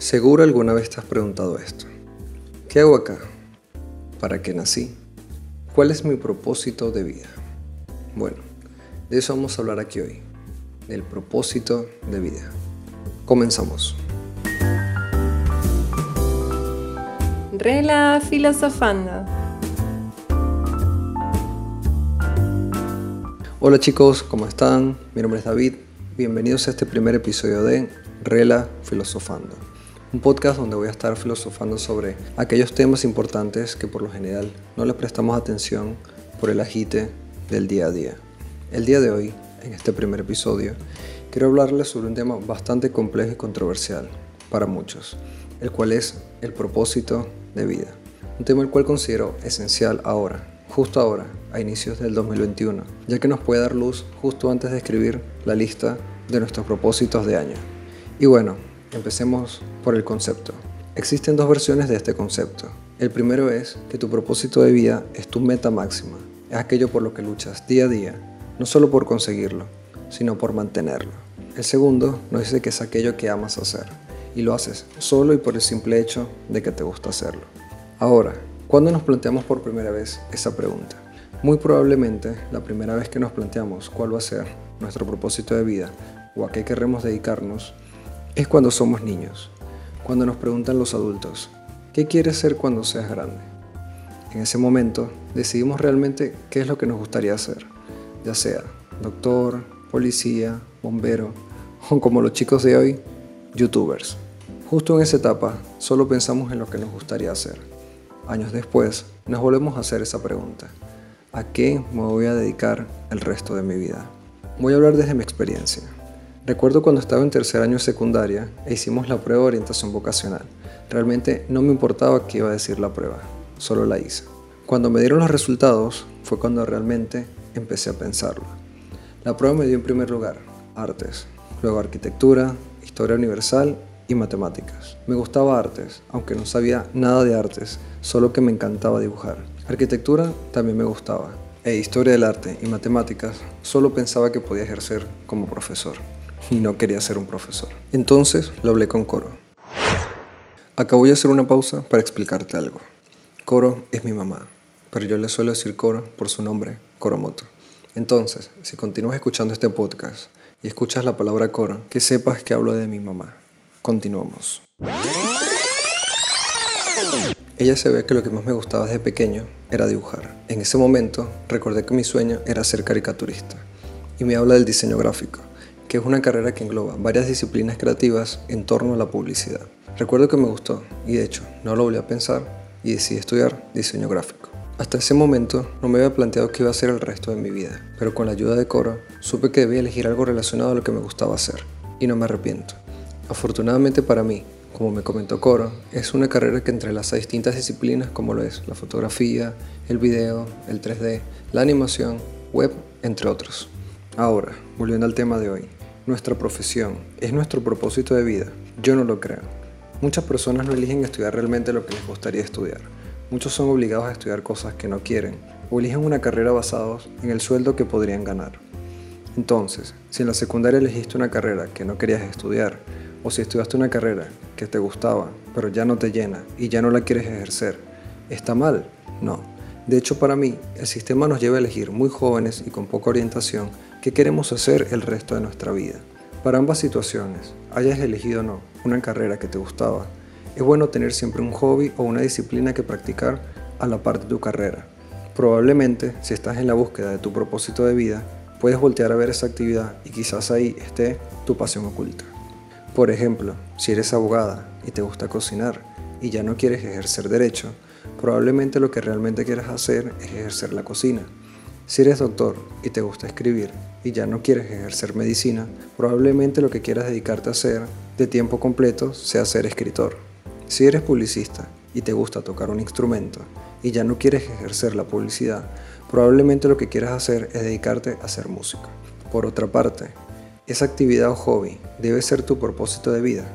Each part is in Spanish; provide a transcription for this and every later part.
Seguro alguna vez te has preguntado esto. ¿Qué hago acá? ¿Para qué nací? ¿Cuál es mi propósito de vida? Bueno, de eso vamos a hablar aquí hoy, del propósito de vida. Comenzamos. Rela filosofando. Hola chicos, ¿cómo están? Mi nombre es David. Bienvenidos a este primer episodio de Rela Filosofando un podcast donde voy a estar filosofando sobre aquellos temas importantes que por lo general no le prestamos atención por el agite del día a día. El día de hoy, en este primer episodio, quiero hablarles sobre un tema bastante complejo y controversial para muchos, el cual es el propósito de vida. Un tema el cual considero esencial ahora, justo ahora, a inicios del 2021, ya que nos puede dar luz justo antes de escribir la lista de nuestros propósitos de año. Y bueno, Empecemos por el concepto. Existen dos versiones de este concepto. El primero es que tu propósito de vida es tu meta máxima, es aquello por lo que luchas día a día, no solo por conseguirlo, sino por mantenerlo. El segundo nos dice que es aquello que amas hacer, y lo haces solo y por el simple hecho de que te gusta hacerlo. Ahora, ¿cuándo nos planteamos por primera vez esa pregunta? Muy probablemente la primera vez que nos planteamos cuál va a ser nuestro propósito de vida o a qué queremos dedicarnos es cuando somos niños, cuando nos preguntan los adultos, ¿qué quieres ser cuando seas grande? En ese momento decidimos realmente qué es lo que nos gustaría hacer, ya sea doctor, policía, bombero o como los chicos de hoy, youtubers. Justo en esa etapa solo pensamos en lo que nos gustaría hacer. Años después nos volvemos a hacer esa pregunta. ¿A qué me voy a dedicar el resto de mi vida? Voy a hablar desde mi experiencia. Recuerdo cuando estaba en tercer año de secundaria e hicimos la prueba de orientación vocacional. Realmente no me importaba qué iba a decir la prueba, solo la hice. Cuando me dieron los resultados fue cuando realmente empecé a pensarlo. La prueba me dio en primer lugar artes, luego arquitectura, historia universal y matemáticas. Me gustaba artes, aunque no sabía nada de artes, solo que me encantaba dibujar. Arquitectura también me gustaba, e historia del arte y matemáticas solo pensaba que podía ejercer como profesor y no quería ser un profesor. Entonces lo hablé con Coro. Acá voy a hacer una pausa para explicarte algo. Coro es mi mamá, pero yo le suelo decir Coro por su nombre, Coromoto. Entonces, si continúas escuchando este podcast y escuchas la palabra Coro, que sepas que hablo de mi mamá. Continuamos. Ella se ve que lo que más me gustaba desde pequeño era dibujar. En ese momento recordé que mi sueño era ser caricaturista y me habla del diseño gráfico que es una carrera que engloba varias disciplinas creativas en torno a la publicidad. Recuerdo que me gustó y de hecho no lo volví a pensar y decidí estudiar diseño gráfico. Hasta ese momento no me había planteado qué iba a hacer el resto de mi vida, pero con la ayuda de Coro supe que debía elegir algo relacionado a lo que me gustaba hacer y no me arrepiento. Afortunadamente para mí, como me comentó Coro, es una carrera que entrelaza distintas disciplinas como lo es la fotografía, el video, el 3D, la animación, web, entre otros. Ahora, volviendo al tema de hoy, nuestra profesión, es nuestro propósito de vida. Yo no lo creo. Muchas personas no eligen estudiar realmente lo que les gustaría estudiar. Muchos son obligados a estudiar cosas que no quieren o eligen una carrera basados en el sueldo que podrían ganar. Entonces, si en la secundaria elegiste una carrera que no querías estudiar, o si estudiaste una carrera que te gustaba, pero ya no te llena y ya no la quieres ejercer, ¿está mal? No. De hecho, para mí, el sistema nos lleva a elegir muy jóvenes y con poca orientación qué queremos hacer el resto de nuestra vida. Para ambas situaciones, hayas elegido o no una carrera que te gustaba, es bueno tener siempre un hobby o una disciplina que practicar a la par de tu carrera. Probablemente, si estás en la búsqueda de tu propósito de vida, puedes voltear a ver esa actividad y quizás ahí esté tu pasión oculta. Por ejemplo, si eres abogada y te gusta cocinar y ya no quieres ejercer derecho, probablemente lo que realmente quieras hacer es ejercer la cocina. Si eres doctor y te gusta escribir y ya no quieres ejercer medicina, probablemente lo que quieras dedicarte a hacer de tiempo completo sea ser escritor. Si eres publicista y te gusta tocar un instrumento y ya no quieres ejercer la publicidad, probablemente lo que quieras hacer es dedicarte a ser músico. Por otra parte, ¿esa actividad o hobby debe ser tu propósito de vida?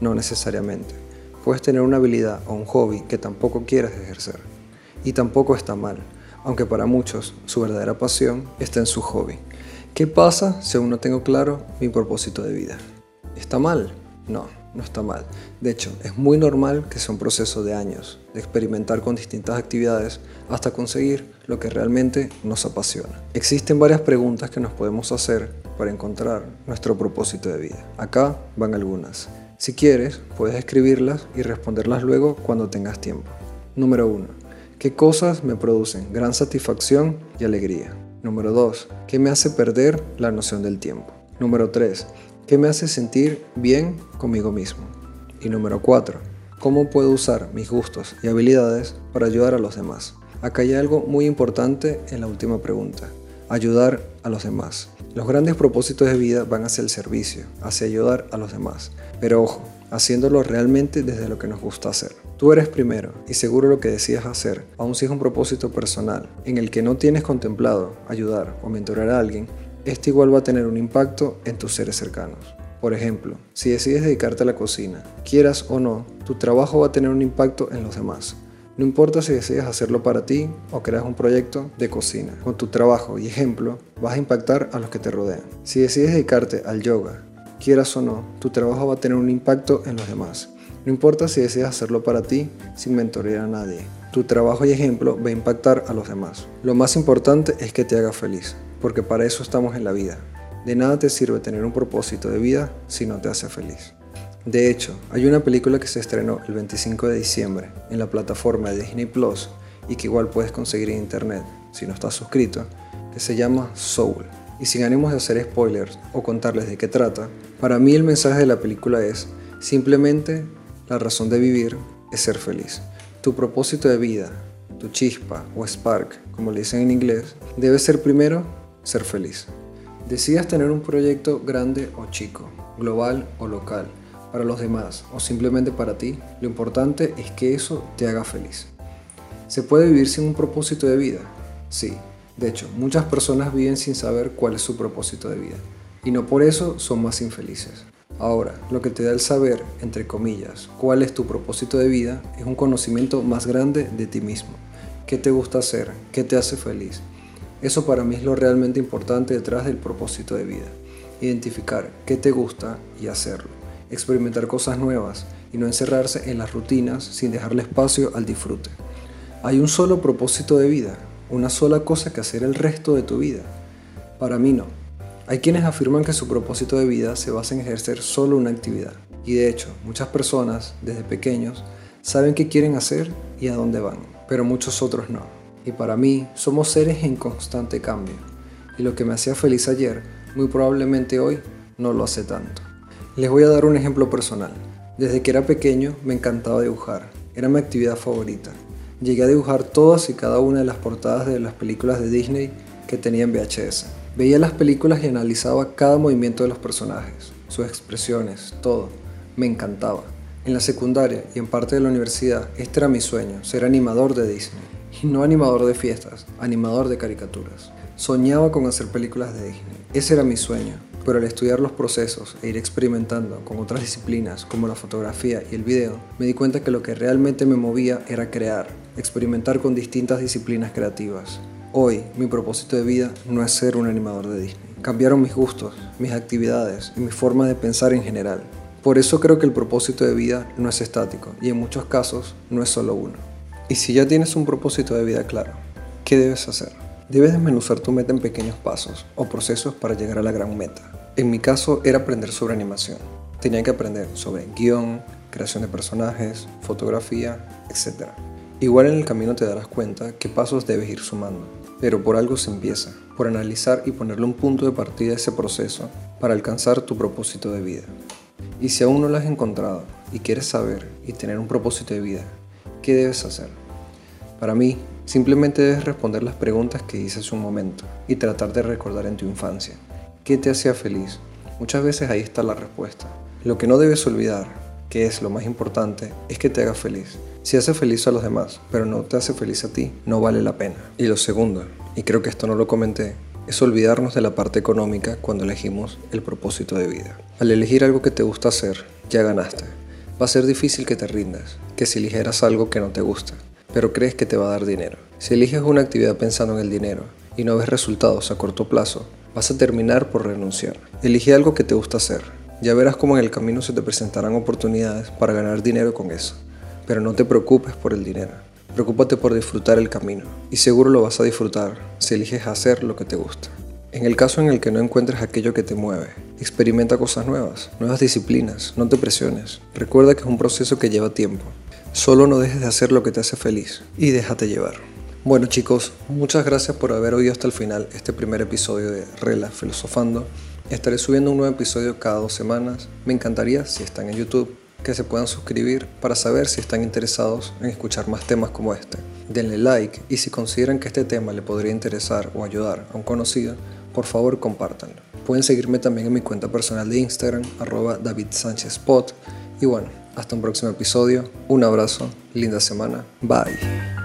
No necesariamente. Puedes tener una habilidad o un hobby que tampoco quieras ejercer. Y tampoco está mal aunque para muchos su verdadera pasión está en su hobby. ¿Qué pasa si aún no tengo claro mi propósito de vida? ¿Está mal? No, no está mal. De hecho, es muy normal que sea un proceso de años, de experimentar con distintas actividades hasta conseguir lo que realmente nos apasiona. Existen varias preguntas que nos podemos hacer para encontrar nuestro propósito de vida. Acá van algunas. Si quieres, puedes escribirlas y responderlas luego cuando tengas tiempo. Número 1. ¿Qué cosas me producen gran satisfacción y alegría? Número 2. ¿Qué me hace perder la noción del tiempo? Número 3. ¿Qué me hace sentir bien conmigo mismo? Y número 4. ¿Cómo puedo usar mis gustos y habilidades para ayudar a los demás? Acá hay algo muy importante en la última pregunta. Ayudar a los demás. Los grandes propósitos de vida van hacia el servicio, hacia ayudar a los demás. Pero ojo, haciéndolo realmente desde lo que nos gusta hacer. Tú eres primero y seguro lo que decidas hacer, aun si es un propósito personal, en el que no tienes contemplado ayudar o mentorar a alguien, este igual va a tener un impacto en tus seres cercanos. Por ejemplo, si decides dedicarte a la cocina, quieras o no, tu trabajo va a tener un impacto en los demás. No importa si decides hacerlo para ti o creas un proyecto de cocina. Con tu trabajo y ejemplo vas a impactar a los que te rodean. Si decides dedicarte al yoga, quieras o no, tu trabajo va a tener un impacto en los demás. No importa si decides hacerlo para ti sin mentorear a nadie. Tu trabajo y ejemplo va a impactar a los demás. Lo más importante es que te haga feliz porque para eso estamos en la vida. De nada te sirve tener un propósito de vida si no te hace feliz. De hecho, hay una película que se estrenó el 25 de diciembre en la plataforma de Disney Plus y que igual puedes conseguir en internet si no estás suscrito, que se llama Soul. Y sin ánimos de hacer spoilers o contarles de qué trata, para mí el mensaje de la película es simplemente la razón de vivir es ser feliz. Tu propósito de vida, tu chispa o spark, como le dicen en inglés, debe ser primero ser feliz. Decidas tener un proyecto grande o chico, global o local, para los demás o simplemente para ti, lo importante es que eso te haga feliz. ¿Se puede vivir sin un propósito de vida? Sí. De hecho, muchas personas viven sin saber cuál es su propósito de vida y no por eso son más infelices. Ahora, lo que te da el saber, entre comillas, cuál es tu propósito de vida es un conocimiento más grande de ti mismo. ¿Qué te gusta hacer? ¿Qué te hace feliz? Eso para mí es lo realmente importante detrás del propósito de vida. Identificar qué te gusta y hacerlo. Experimentar cosas nuevas y no encerrarse en las rutinas sin dejarle espacio al disfrute. Hay un solo propósito de vida, una sola cosa que hacer el resto de tu vida. Para mí no. Hay quienes afirman que su propósito de vida se basa en ejercer solo una actividad. Y de hecho, muchas personas, desde pequeños, saben qué quieren hacer y a dónde van, pero muchos otros no. Y para mí somos seres en constante cambio. Y lo que me hacía feliz ayer, muy probablemente hoy no lo hace tanto. Les voy a dar un ejemplo personal. Desde que era pequeño me encantaba dibujar. Era mi actividad favorita. Llegué a dibujar todas y cada una de las portadas de las películas de Disney que tenía en VHS. Veía las películas y analizaba cada movimiento de los personajes, sus expresiones, todo. Me encantaba. En la secundaria y en parte de la universidad, este era mi sueño, ser animador de Disney. Y no animador de fiestas, animador de caricaturas. Soñaba con hacer películas de Disney. Ese era mi sueño. Pero al estudiar los procesos e ir experimentando con otras disciplinas como la fotografía y el video, me di cuenta que lo que realmente me movía era crear, experimentar con distintas disciplinas creativas. Hoy, mi propósito de vida no es ser un animador de Disney. Cambiaron mis gustos, mis actividades y mi forma de pensar en general. Por eso creo que el propósito de vida no es estático y en muchos casos no es solo uno. Y si ya tienes un propósito de vida claro, ¿qué debes hacer? Debes desmenuzar tu meta en pequeños pasos o procesos para llegar a la gran meta. En mi caso era aprender sobre animación. Tenía que aprender sobre guion, creación de personajes, fotografía, etc. Igual en el camino te darás cuenta qué pasos debes ir sumando, pero por algo se empieza, por analizar y ponerle un punto de partida a ese proceso para alcanzar tu propósito de vida. Y si aún no lo has encontrado y quieres saber y tener un propósito de vida, ¿qué debes hacer? Para mí, simplemente debes responder las preguntas que hice hace un momento y tratar de recordar en tu infancia. ¿Qué te hacía feliz? Muchas veces ahí está la respuesta. Lo que no debes olvidar, que es lo más importante, es que te haga feliz. Si hace feliz a los demás, pero no te hace feliz a ti, no vale la pena. Y lo segundo, y creo que esto no lo comenté, es olvidarnos de la parte económica cuando elegimos el propósito de vida. Al elegir algo que te gusta hacer, ya ganaste. Va a ser difícil que te rindas, que si eligieras algo que no te gusta, pero crees que te va a dar dinero. Si eliges una actividad pensando en el dinero y no ves resultados a corto plazo, vas a terminar por renunciar. Elige algo que te gusta hacer, Ya verás cómo en el camino se te presentarán oportunidades para ganar dinero con eso. Pero no te preocupes por el dinero. Preocúpate por disfrutar el camino. Y seguro lo vas a disfrutar si eliges hacer lo que te gusta. En el caso en el que no encuentres aquello que te mueve, experimenta cosas nuevas, nuevas disciplinas, no te presiones. Recuerda que es un proceso que lleva tiempo. Solo no dejes de hacer lo que te hace feliz y déjate llevar. Bueno chicos, muchas gracias por haber oído hasta el final este primer episodio de Rela Filosofando. Estaré subiendo un nuevo episodio cada dos semanas. Me encantaría, si están en YouTube, que se puedan suscribir para saber si están interesados en escuchar más temas como este. Denle like y si consideran que este tema le podría interesar o ayudar a un conocido, por favor compártanlo. Pueden seguirme también en mi cuenta personal de Instagram, arroba David Sánchez Y bueno, hasta un próximo episodio. Un abrazo, linda semana. Bye.